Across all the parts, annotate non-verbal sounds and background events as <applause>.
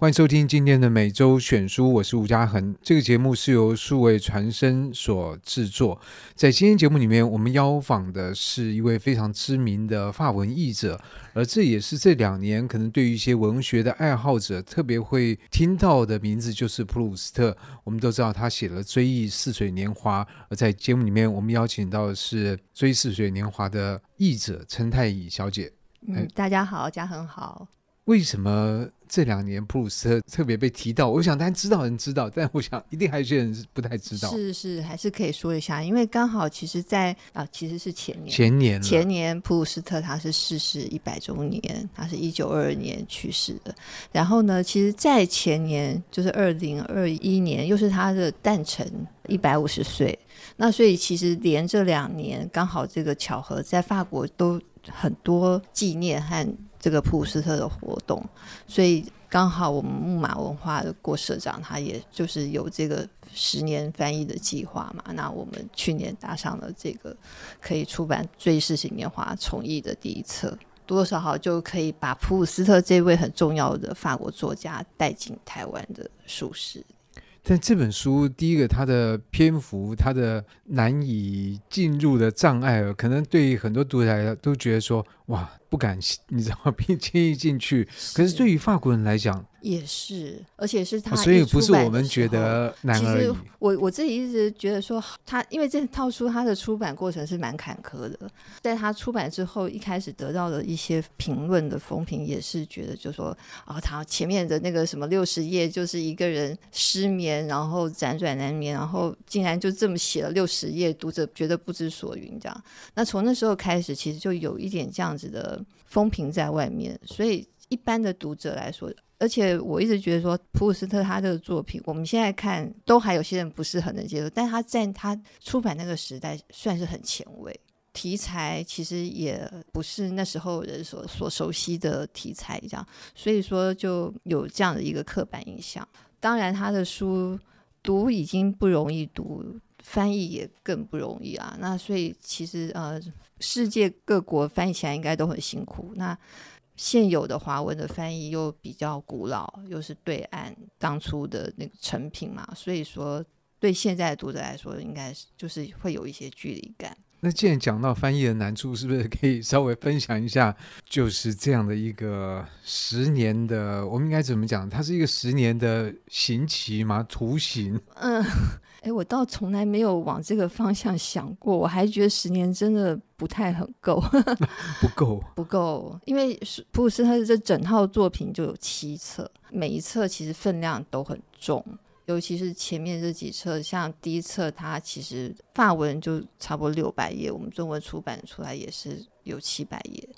欢迎收听今天的每周选书，我是吴嘉恒。这个节目是由数位传声所制作。在今天节目里面，我们邀访的是一位非常知名的法文译者，而这也是这两年可能对于一些文学的爱好者特别会听到的名字，就是普鲁斯特。我们都知道他写了《追忆似水年华》，而在节目里面，我们邀请到的是《追忆似水年华》的译者陈太乙小姐。嗯，大家好，嘉恒好。为什么这两年普鲁斯特特别被提到？我想大家知道人知道，但我想一定还有些人是不太知道。是是，还是可以说一下，因为刚好其实在，在啊，其实是前年，前年前年普鲁斯特他是逝世一百周年，他是一九二二年去世的。然后呢，其实，在前年就是二零二一年，又是他的诞辰一百五十岁。那所以其实连这两年刚好这个巧合，在法国都很多纪念和。这个普鲁斯特的活动，所以刚好我们木马文化的郭社长，他也就是有这个十年翻译的计划嘛。那我们去年搭上了这个可以出版《追忆似水年华》重译的第一册，多多少少就可以把普鲁斯特这位很重要的法国作家带进台湾的书市。但这本书，第一个它的篇幅，它的难以进入的障碍，可能对于很多读者来都觉得说，哇。不敢，你知道吗？并轻易进去。可是对于法国人来讲，也是，而且是他、哦，所以不是我们觉得难而已。其实我我自己一直觉得说，他因为这套书他的出版过程是蛮坎坷的，在他出版之后，一开始得到的一些评论的风评也是觉得，就说啊、哦，他前面的那个什么六十页就是一个人失眠，然后辗转难眠，然后竟然就这么写了六十页，读者觉得不知所云。这样，那从那时候开始，其实就有一点这样子的。风评在外面，所以一般的读者来说，而且我一直觉得说，普鲁斯特他的作品，我们现在看都还有些人不是很能接受，但他在他出版那个时代算是很前卫，题材其实也不是那时候人所所熟悉的题材，这样，所以说就有这样的一个刻板印象。当然，他的书读已经不容易读。翻译也更不容易啊，那所以其实呃，世界各国翻译起来应该都很辛苦。那现有的华文的翻译又比较古老，又是对岸当初的那个成品嘛，所以说对现在的读者来说，应该是就是会有一些距离感。那既然讲到翻译的难处，是不是可以稍微分享一下？就是这样的一个十年的，我们应该怎么讲？它是一个十年的刑期吗？徒刑？嗯，哎，我倒从来没有往这个方向想过，我还觉得十年真的不太很够，<laughs> 不够，不够，因为普鲁斯特这整套作品就有七册，每一册其实分量都很重。尤其是前面这几册，像第一册，它其实法文就差不多六百页，我们中文出版出来也是有七百页，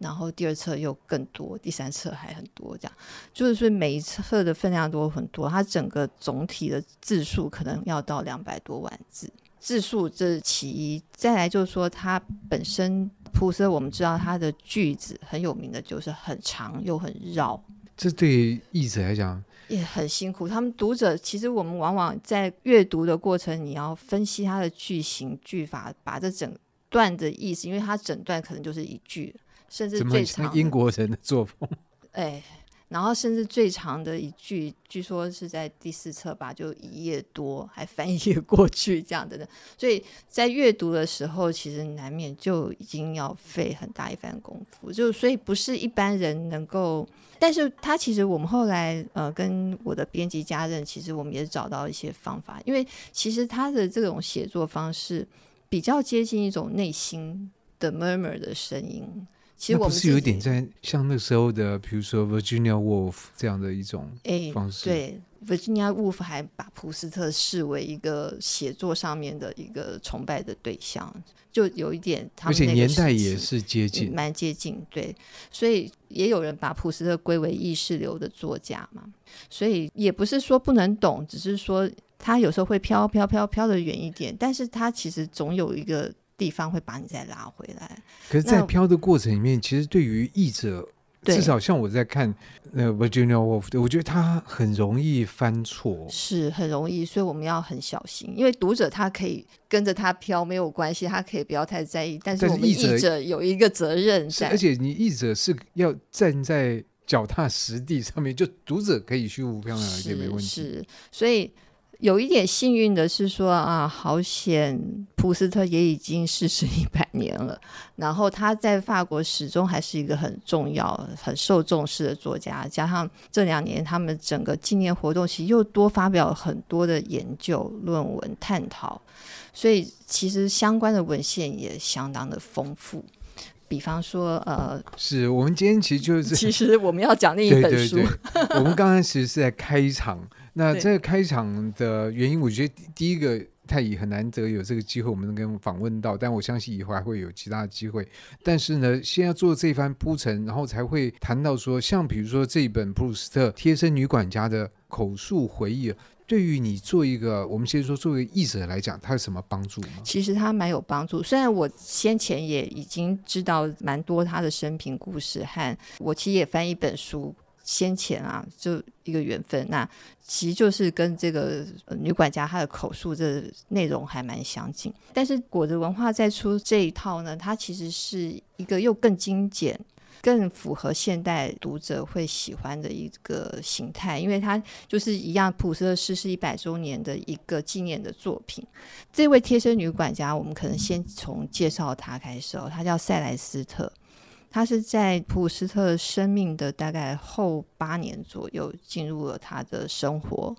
然后第二册又更多，第三册还很多，这样就是说每一册的分量都很多，它整个总体的字数可能要到两百多万字，字数这是其一，再来就是说它本身普鲁斯，我们知道它的句子很有名的就是很长又很绕，这对译者来讲。也很辛苦，他们读者其实我们往往在阅读的过程，你要分析它的句型句法，把这整段的意思，因为它整段可能就是一句，甚至最长英国人的作风，<laughs> 哎，然后甚至最长的一句，据说是在第四册吧，就一页多，还翻页过去这样的，所以在阅读的时候，其实难免就已经要费很大一番功夫，就所以不是一般人能够。但是他其实我们后来呃跟我的编辑家人，其实我们也找到一些方法，因为其实他的这种写作方式比较接近一种内心的 murmur 的声音。其实我们不是有一点在像那时候的，比如说 Virginia Woolf 这样的一种方式。欸、对，Virginia Woolf 还把普斯特视为一个写作上面的一个崇拜的对象。就有一点他们，而且年代也是接近，蛮接近，对，所以也有人把普斯特归为意识流的作家嘛，所以也不是说不能懂，只是说他有时候会飘飘飘飘的远一点，但是他其实总有一个地方会把你再拉回来。可是，在飘的过程里面，其实对于译者。至少像我在看那个 Virginia Woolf，我觉得他很容易犯错，是很容易，所以我们要很小心。因为读者他可以跟着他飘没有关系，他可以不要太在意，但是我们译者有一个责任在。而且你译者是要站在脚踏实地上面，就读者可以虚无缥缈一点没问题。是，所以。有一点幸运的是说啊，好险，普斯特也已经逝世一百年了。然后他在法国始终还是一个很重要、很受重视的作家。加上这两年他们整个纪念活动，其实又多发表了很多的研究论文探讨，所以其实相关的文献也相当的丰富。比方说，呃，是我们今天其实就是，其实我们要讲另一本书。对对对我们刚刚其实是在开场。那这个开场的原因，我觉得第一个太乙很难得有这个机会，我们能跟访问到，但我相信以后还会有其他的机会。但是呢，先要做这番铺陈，然后才会谈到说，像比如说这一本普鲁斯特《贴身女管家》的口述回忆，对于你做一个，我们先说作为译者来讲，它有什么帮助吗？其实它蛮有帮助，虽然我先前也已经知道蛮多他的生平故事，和我其实也翻一本书。先前啊，就一个缘分，那其实就是跟这个女管家她的口述这内容还蛮相近。但是果子文化再出这一套呢，它其实是一个又更精简、更符合现代读者会喜欢的一个形态，因为它就是一样，普斯特逝世一百周年的一个纪念的作品。这位贴身女管家，我们可能先从介绍她开始哦，她叫塞莱斯特。他是在普鲁斯特生命的大概后八年左右进入了他的生活。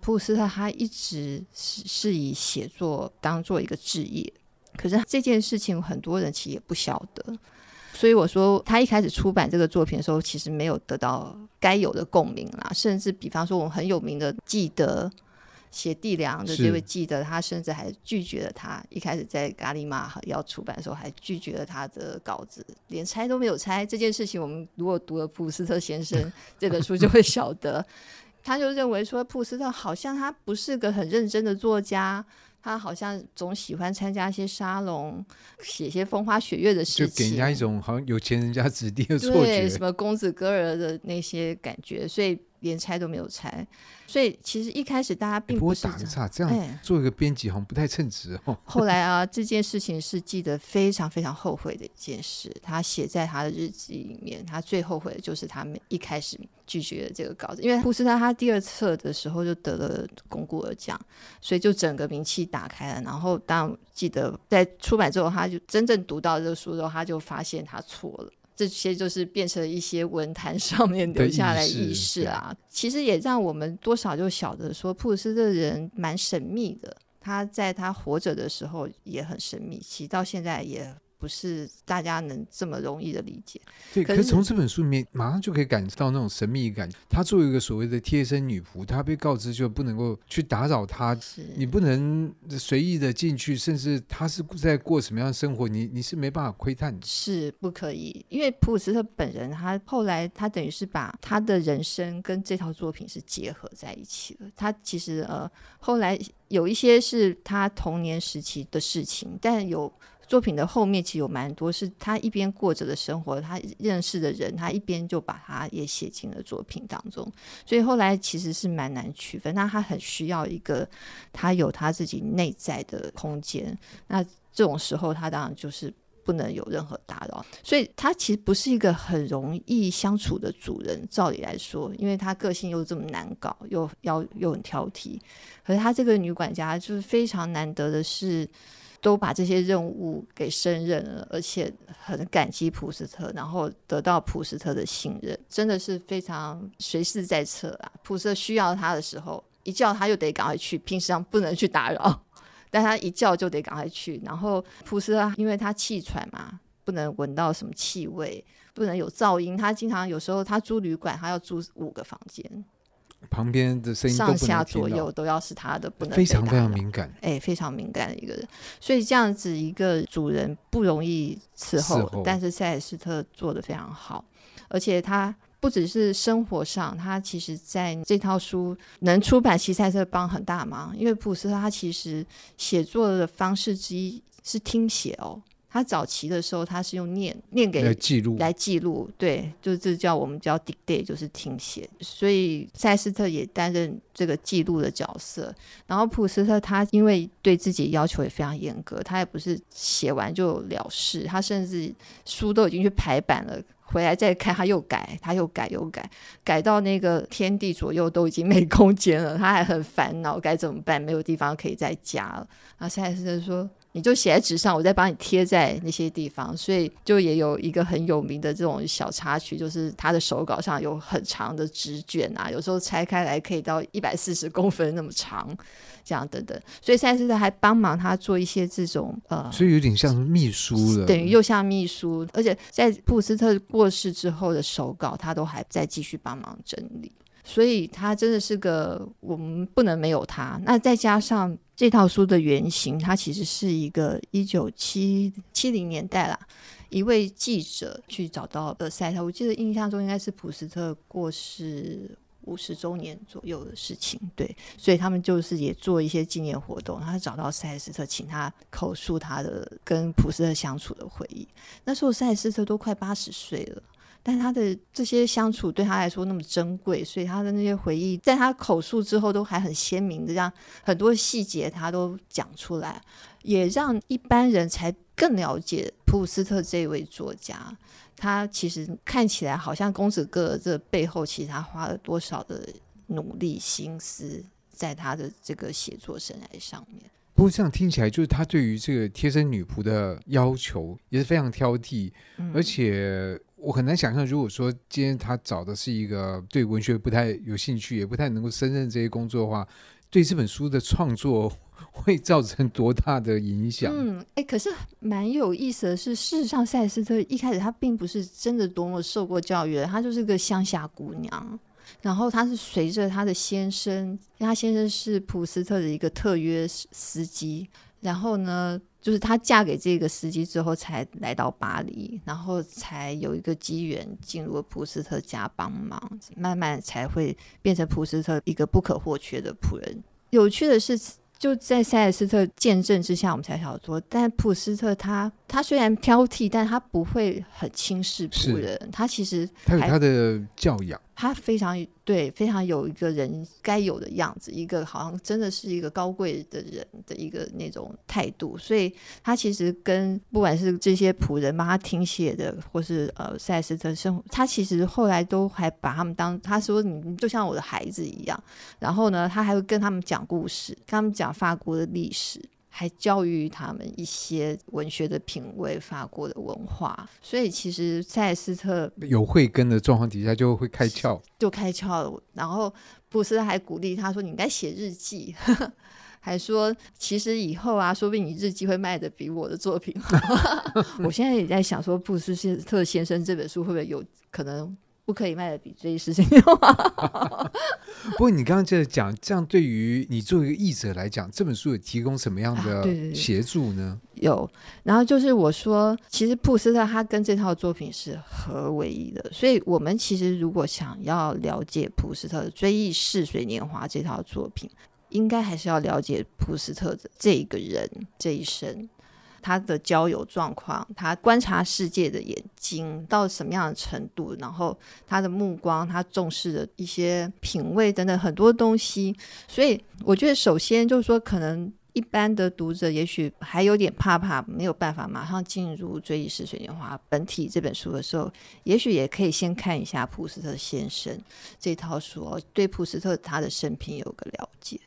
普鲁斯特他一直是是以写作当做一个职业，可是这件事情很多人其实也不晓得。所以我说，他一开始出版这个作品的时候，其实没有得到该有的共鸣啦。甚至比方说，我们很有名的记得。写地良的这位记得，他甚至还拒绝了他。一开始在咖喱玛要出版的时候，还拒绝了他的稿子，连拆都没有拆。这件事情，我们如果读了普斯特先生 <laughs> 这本书，就会晓得，他就认为说，普斯特好像他不是个很认真的作家。他好像总喜欢参加一些沙龙，写一些风花雪月的事情，就给人家一种好像有钱人家 <laughs> 子弟的错觉，什么公子哥儿的那些感觉，所以连拆都没有拆。所以其实一开始大家并不是、欸、不打个岔，这样做一个编辑好像不太称职哦。后来啊，<laughs> 这件事情是记得非常非常后悔的一件事。他写在他的日记里面，他最后悔的就是他们一开始拒绝了这个稿子，因为普斯特他第二册的时候就得了龚古尔奖，所以就整个名气打开了。然后当记得在出版之后，他就真正读到这个书之后，他就发现他错了。这些就是变成了一些文坛上面留下来意识啊，其实也让我们多少就晓得说，普鲁斯特人蛮神秘的。他在他活着的时候也很神秘，其实到现在也。不是大家能这么容易的理解。对，可是从这本书里面马上就可以感受到那种神秘感。她作为一个所谓的贴身女仆，她被告知就不能够去打扰她，你不能随意的进去，甚至她是在过什么样的生活，你你是没办法窥探的。是不可以，因为普鲁斯特本人，他后来他等于是把他的人生跟这套作品是结合在一起了。他其实呃后来有一些是他童年时期的事情，但有。作品的后面其实有蛮多是他一边过着的生活，他认识的人，他一边就把他也写进了作品当中，所以后来其实是蛮难区分。那他很需要一个他有他自己内在的空间，那这种时候他当然就是不能有任何打扰，所以他其实不是一个很容易相处的主人。照理来说，因为他个性又这么难搞，又要又很挑剔，可是他这个女管家就是非常难得的是。都把这些任务给胜任了，而且很感激普斯特，然后得到普斯特的信任，真的是非常随时在侧啊。普斯特需要他的时候，一叫他就得赶快去，平时上不能去打扰，<laughs> 但他一叫就得赶快去。然后普斯特因为他气喘嘛，不能闻到什么气味，不能有噪音，他经常有时候他租旅馆，他要租五个房间。旁边的声音上下左右都要是他的，不能非常非常敏感，哎，非常敏感的一个人，所以这样子一个主人不容易伺候，伺候，但是塞莱丝特做的非常好，而且他不只是生活上，他其实在这套书能出版，其实塞特帮很大忙，因为普斯特他其实写作的方式之一是听写哦。他早期的时候，他是用念念给来记录，来记录，对，就是这叫我们叫 dictate，就是听写。所以塞斯特也担任这个记录的角色。然后普斯特他因为对自己要求也非常严格，他也不是写完就了事，他甚至书都已经去排版了，回来再看，他又改，他又改，又改，改到那个天地左右都已经没空间了，他还很烦恼该怎么办，没有地方可以再加了。然后塞斯特说：“你就写在纸上，我再帮你贴在那些地方。”所以就也有一个很有名的这种小插曲，就是他的手稿上有很长的纸卷啊，有时候拆开来可以到一百四十公分那么长。这样等等，所以赛斯特还帮忙他做一些这种呃，所以有点像秘书了，等于又像秘书，而且在布斯特过世之后的手稿，他都还在继续帮忙整理，所以他真的是个我们不能没有他。那再加上这套书的原型，他其实是一个一九七七零年代啦，一位记者去找到的赛特，我记得印象中应该是普斯特过世。五十周年左右的事情，对，所以他们就是也做一些纪念活动。他找到赛斯特，请他口述他的跟普斯特相处的回忆。那时候赛斯特都快八十岁了，但他的这些相处对他来说那么珍贵，所以他的那些回忆在他口述之后都还很鲜明的，这样很多细节他都讲出来，也让一般人才更了解普鲁斯特这位作家。他其实看起来好像公子哥，这背后其实他花了多少的努力心思在他的这个写作生涯上面。不过这样听起来，就是他对于这个贴身女仆的要求也是非常挑剔，嗯、而且我很难想象，如果说今天他找的是一个对文学不太有兴趣，也不太能够胜任这些工作的话，对这本书的创作。<laughs> 会造成多大的影响？嗯，哎，可是蛮有意思的是，事实上，赛斯特一开始他并不是真的多么受过教育的，他就是个乡下姑娘。然后他是随着他的先生，因为他先生是普斯特的一个特约司机，然后呢，就是她嫁给这个司机之后，才来到巴黎，然后才有一个机缘进入了普斯特家帮忙，慢慢才会变成普斯特一个不可或缺的仆人。有趣的是。就在塞尔斯特见证之下，我们才晓得说，但普斯特他他虽然挑剔，但他不会很轻视仆人，他其实他有他的教养。他非常对，非常有一个人该有的样子，一个好像真的是一个高贵的人的一个那种态度，所以他其实跟不管是这些仆人帮他听写的，或是呃赛斯特生活，他其实后来都还把他们当他说你就像我的孩子一样，然后呢，他还会跟他们讲故事，跟他们讲法国的历史。还教育他们一些文学的品味、法国的文化，所以其实塞斯特有慧根的状况底下就会开窍，就开窍了。然后布斯特还鼓励他说：“你应该写日记。<laughs> ”还说：“其实以后啊，说不定你日记会卖的比我的作品好。<laughs> ”我现在也在想说，布斯特先生这本书会不会有可能？不可以卖的比追忆似水。<laughs> 不过你刚刚在讲，这样对于你作为一个译者来讲，这本书有提供什么样的协助呢？啊、对对对有，然后就是我说，其实普斯特他跟这套作品是合为一的，所以我们其实如果想要了解普斯特的《追忆似水年华》这套作品，应该还是要了解普斯特的这一个人这一生。他的交友状况，他观察世界的眼睛到什么样的程度，然后他的目光，他重视的一些品味等等很多东西。所以我觉得，首先就是说，可能一般的读者也许还有点怕怕，没有办法马上进入《追忆似水年华》本体这本书的时候，也许也可以先看一下普斯特先生这套书哦，对普斯特他的生平有个了解。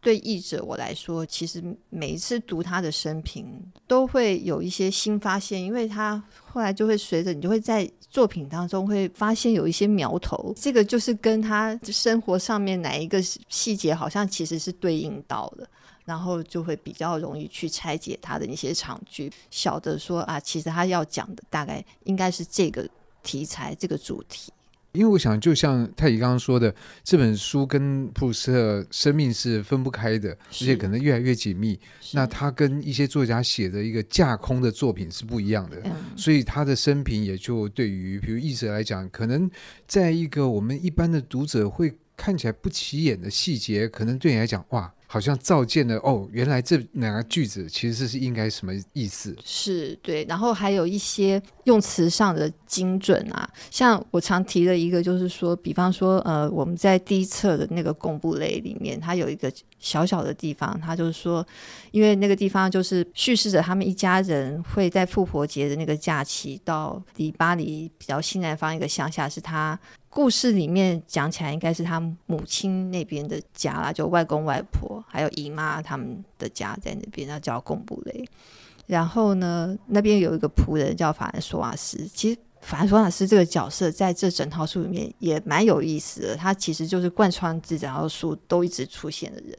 对译者我来说，其实每一次读他的生平，都会有一些新发现，因为他后来就会随着你就会在作品当中会发现有一些苗头，这个就是跟他生活上面哪一个细节好像其实是对应到的，然后就会比较容易去拆解他的一些长句，晓得说啊，其实他要讲的大概应该是这个题材，这个主题。因为我想，就像太乙刚刚说的，这本书跟普斯特生命是分不开的，而且可能越来越紧密。那他跟一些作家写的一个架空的作品是不一样的，嗯、所以他的生平也就对于比如译者来讲，可能在一个我们一般的读者会看起来不起眼的细节，可能对你来讲，哇。好像照见了哦，原来这两个句子其实是应该什么意思？是对，然后还有一些用词上的精准啊，像我常提的一个，就是说，比方说，呃，我们在第一册的那个贡布雷里面，它有一个小小的地方，它就是说，因为那个地方就是叙事着他们一家人会在复活节的那个假期到离巴黎比较西南方一个乡下，是他故事里面讲起来应该是他母亲那边的家啦，就外公外婆还有姨妈他们的家在那边，那叫贡布雷。然后呢，那边有一个仆人叫法兰索瓦斯。其实法兰索瓦斯这个角色在这整套书里面也蛮有意思的。他其实就是贯穿这整套书都一直出现的人，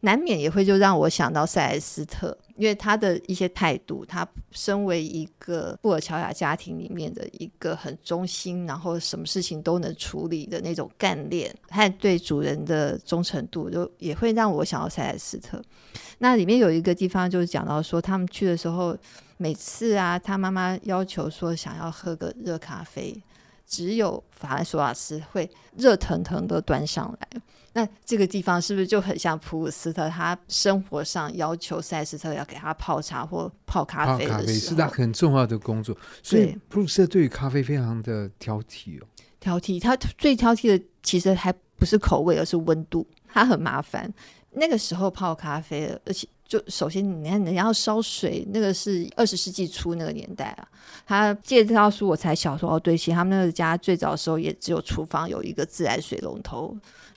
难免也会就让我想到塞莱斯特，因为他的一些态度，他身为一个布尔乔亚家庭里面的一个很忠心，然后什么事情都能处理的那种干练，和对主人的忠诚度，就也会让我想到塞莱斯特。那里面有一个地方就是讲到说，他们去的时候，每次啊，他妈妈要求说想要喝个热咖啡，只有法兰索瓦斯会热腾腾的端上来。那这个地方是不是就很像普鲁斯特？他生活上要求塞斯特要给他泡茶或泡咖啡的时候，泡咖啡是他很重要的工作。所以普鲁斯特对于咖啡非常的挑剔哦。挑剔，他最挑剔的其实还不是口味，而是温度。他很麻烦。那个时候泡咖啡，而且就首先你看人家要烧水，那个是二十世纪初那个年代啊。他借这套书我才小时候，对，其实他们那个家最早的时候也只有厨房有一个自来水龙头，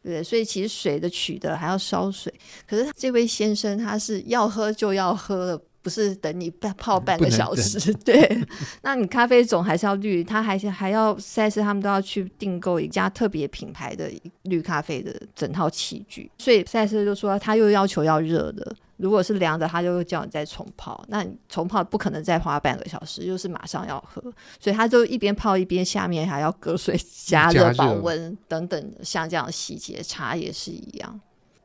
对不对？所以其实水的取得还要烧水。可是这位先生他是要喝就要喝了。不是等你泡半个小时，对，<laughs> 那你咖啡总还是要滤，他还是还要赛斯他们都要去订购一家特别品牌的绿咖啡的整套器具，所以赛斯就说他又要求要热的，如果是凉的，他就会叫你再重泡，那你重泡不可能再花半个小时，又是马上要喝，所以他就一边泡一边下面还要隔水加热保温等等，像这样的细节，茶也是一样。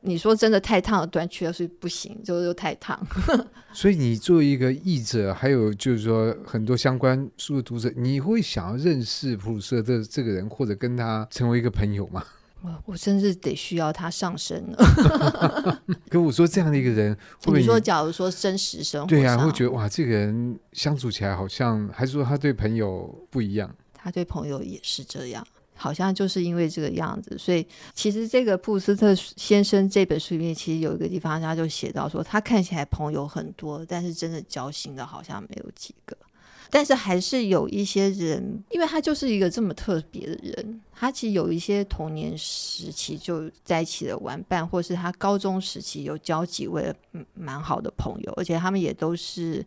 你说真的太烫了，端去了是不行，就又太烫。<laughs> 所以你作为一个译者，还有就是说很多相关书的读者，你会想要认识普鲁斯特这这个人，或者跟他成为一个朋友吗？我我甚至得需要他上身了。<laughs> 可我说这样的一个人，会不会你，说假如说真实生活，对呀、啊，会觉得哇，这个人相处起来好像，还是说他对朋友不一样？他对朋友也是这样。好像就是因为这个样子，所以其实这个布斯特先生这本书里面，其实有一个地方他就写到说，他看起来朋友很多，但是真的交心的好像没有几个。但是还是有一些人，因为他就是一个这么特别的人，他其实有一些童年时期就在一起的玩伴，或是他高中时期有交几位蛮好的朋友，而且他们也都是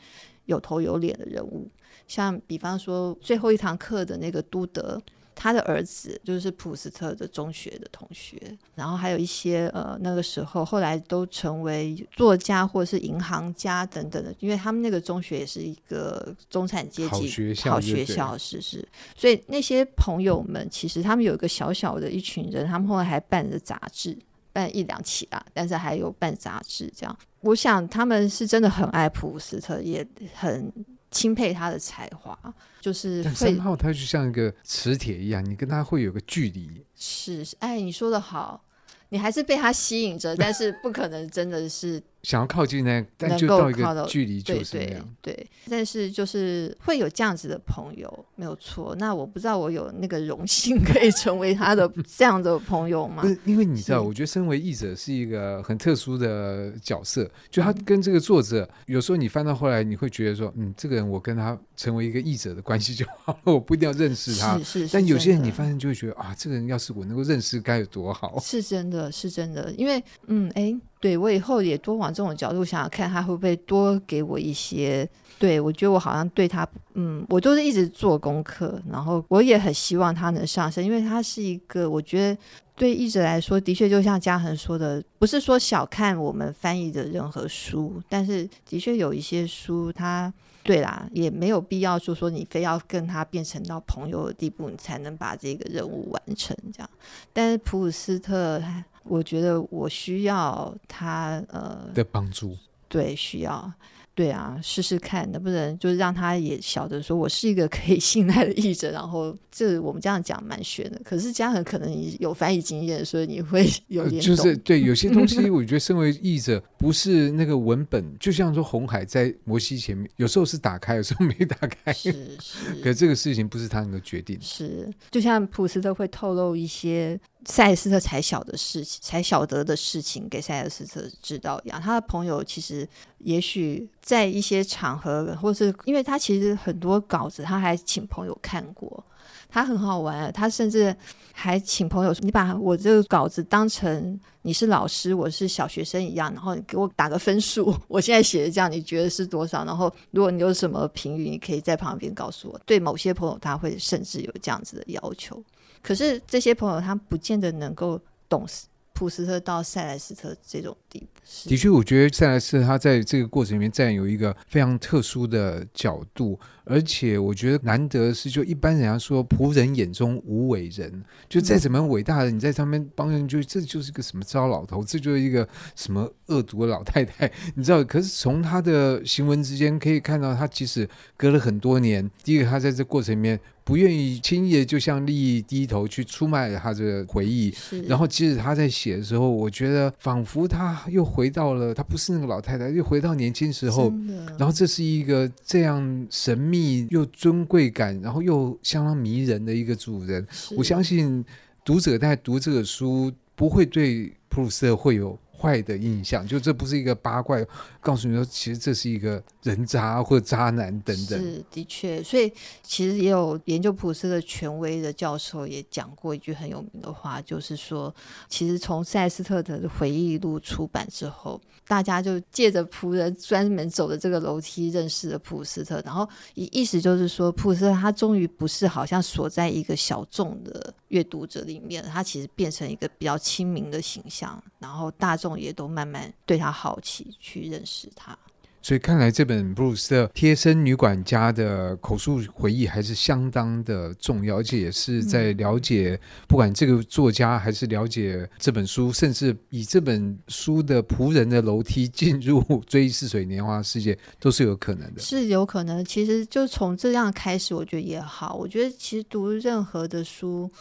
有头有脸的人物，像比方说最后一堂课的那个都德。他的儿子就是普斯特的中学的同学，然后还有一些呃，那个时候后来都成为作家或者是银行家等等的，因为他们那个中学也是一个中产阶级好学校，好学校是是，所以那些朋友们其实他们有一个小小的一群人，他们后来还办着杂志，办一两期啊，但是还有办杂志这样。我想他们是真的很爱普鲁斯特，也很。钦佩他的才华，就是三号，他就像一个磁铁一样，你跟他会有个距离。是，哎，你说的好，你还是被他吸引着，但是不可能真的是。想要靠近呢，但就到一个距离就是那样。对，对，但是就是会有这样子的朋友，没有错。那我不知道我有那个荣幸可以成为他的 <laughs> 这样的朋友吗？不是，因为你知道，我觉得身为译者是一个很特殊的角色，就他跟这个作者，嗯、有时候你翻到后来，你会觉得说，嗯，这个人我跟他成为一个译者的关系就好了，我不一定要认识他。是是，是。但有些人你发现就会觉得啊，这个人要是我能够认识，该有多好。是真的，是真的，因为嗯，哎。对，我以后也多往这种角度想想看，他会不会多给我一些？对，我觉得我好像对他，嗯，我都是一直做功课，然后我也很希望他能上升，因为他是一个，我觉得对译者来说，的确就像嘉恒说的，不是说小看我们翻译的任何书，但是的确有一些书，他对啦，也没有必要就说你非要跟他变成到朋友的地步，你才能把这个任务完成这样。但是普鲁斯特。我觉得我需要他呃的帮助，对，需要。对啊，试试看能不能就是让他也晓得说我是一个可以信赖的译者。然后这我们这样讲蛮玄的，可是嘉恒可能你有翻译经验，所以你会 <laughs> 有点、呃、就是对有些东西，<laughs> 我觉得身为译者，不是那个文本，就像说红海在摩西前面，有时候是打开，有时候没打开。是是。可是这个事情不是他能够决定。是，就像普斯特会透露一些。塞斯特才晓得事情，才晓得的事情，给塞尔斯特知道一样。他的朋友其实也许在一些场合，或是因为他其实很多稿子，他还请朋友看过，他很好玩。他甚至还请朋友：“你把我这个稿子当成你是老师，我是小学生一样，然后你给我打个分数。<laughs> 我现在写的这样，你觉得是多少？然后如果你有什么评语，你可以在旁边告诉我。”对某些朋友，他会甚至有这样子的要求。可是这些朋友，他不见得能够懂普斯特到塞莱斯特这种地步。的确，我觉得塞莱斯特他在这个过程里面占有一个非常特殊的角度，而且我觉得难得是，就一般人家说仆人眼中无伟人，就再怎么伟大的，你在上面帮人，就这就是个什么糟老头，这就是一个什么恶毒的老太太，你知道？可是从他的行文之间可以看到，他即使隔了很多年，第一个他在这过程里面。不愿意轻易的就向利益低头去出卖他的回忆，然后即使他在写的时候，我觉得仿佛他又回到了他不是那个老太太，又回到年轻时候。然后这是一个这样神秘又尊贵感，然后又相当迷人的一个主人。我相信读者在读这个书不会对普鲁斯特会有。坏的印象，就这不是一个八卦，告诉你说，其实这是一个人渣或者渣男等等。是的确，所以其实也有研究普斯的权威的教授也讲过一句很有名的话，就是说，其实从塞斯特的回忆录出版之后，大家就借着仆人专门走的这个楼梯认识了普斯特，然后意意思就是说，普斯特他终于不是好像锁在一个小众的阅读者里面，他其实变成一个比较亲民的形象，然后大众也都慢慢对他好奇，去认识他。所以看来这本布鲁斯的贴身女管家的口述回忆还是相当的重要，而且也是在了解不管这个作家还是了解这本书，甚至以这本书的仆人的楼梯进入追忆似水年华世界都是有可能的。是有可能，其实就从这样开始，我觉得也好。我觉得其实读任何的书。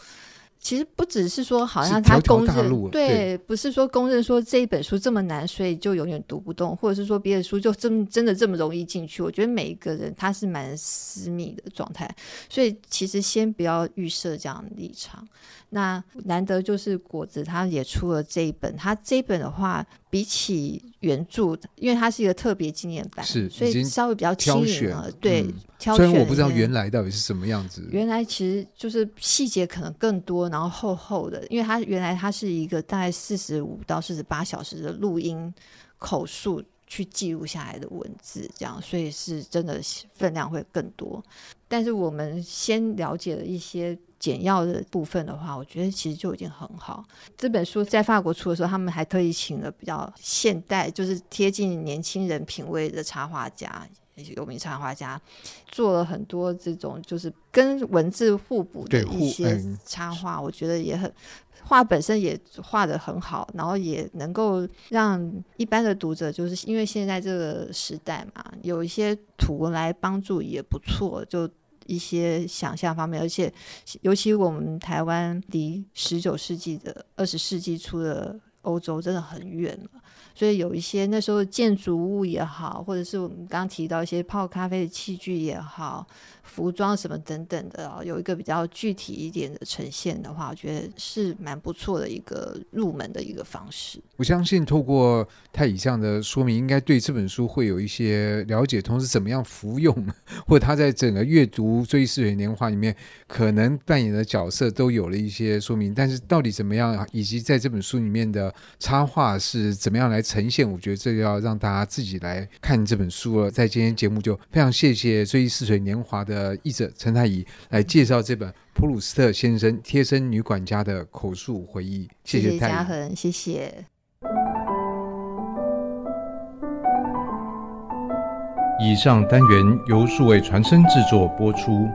其实不只是说，好像他公认对，不是说公认说这一本书这么难，所以就永远读不动，或者是说别的书就这么真的这么容易进去。我觉得每一个人他是蛮私密的状态，所以其实先不要预设这样的立场。那难得就是果子，他也出了这一本。他这一本的话，比起原著，因为它是一个特别纪念版，是所以稍微比较轻盈了。对，嗯、挑选。虽然我不知道原来到底是什么样子。原来其实就是细节可能更多，然后厚厚的，因为它原来它是一个大概四十五到四十八小时的录音口述去记录下来的文字，这样，所以是真的分量会更多。但是我们先了解了一些。简要的部分的话，我觉得其实就已经很好。这本书在法国出的时候，他们还特意请了比较现代，就是贴近年轻人品味的插画家，有名插画家，做了很多这种就是跟文字互补的一些插画。我觉得也很画本身也画的很好，然后也能够让一般的读者，就是因为现在这个时代嘛，有一些图来帮助也不错，就。一些想象方面，而且尤其我们台湾离十九世纪的二十世纪初的欧洲真的很远了，所以有一些那时候建筑物也好，或者是我们刚提到一些泡咖啡的器具也好。服装什么等等的啊，有一个比较具体一点的呈现的话，我觉得是蛮不错的一个入门的一个方式。我相信透过他以上的说明，应该对这本书会有一些了解，同时怎么样服用，<laughs> 或者他在整个阅读《追忆似水年华》里面可能扮演的角色都有了一些说明。但是到底怎么样，以及在这本书里面的插画是怎么样来呈现，我觉得这要让大家自己来看这本书了。在今天节目就非常谢谢《追忆似水年华》的。呃，译者陈太乙来介绍这本普鲁斯特先生贴身女管家的口述回忆。谢谢太乙，嘉恒，谢谢。以上单元由数位传声制作播出。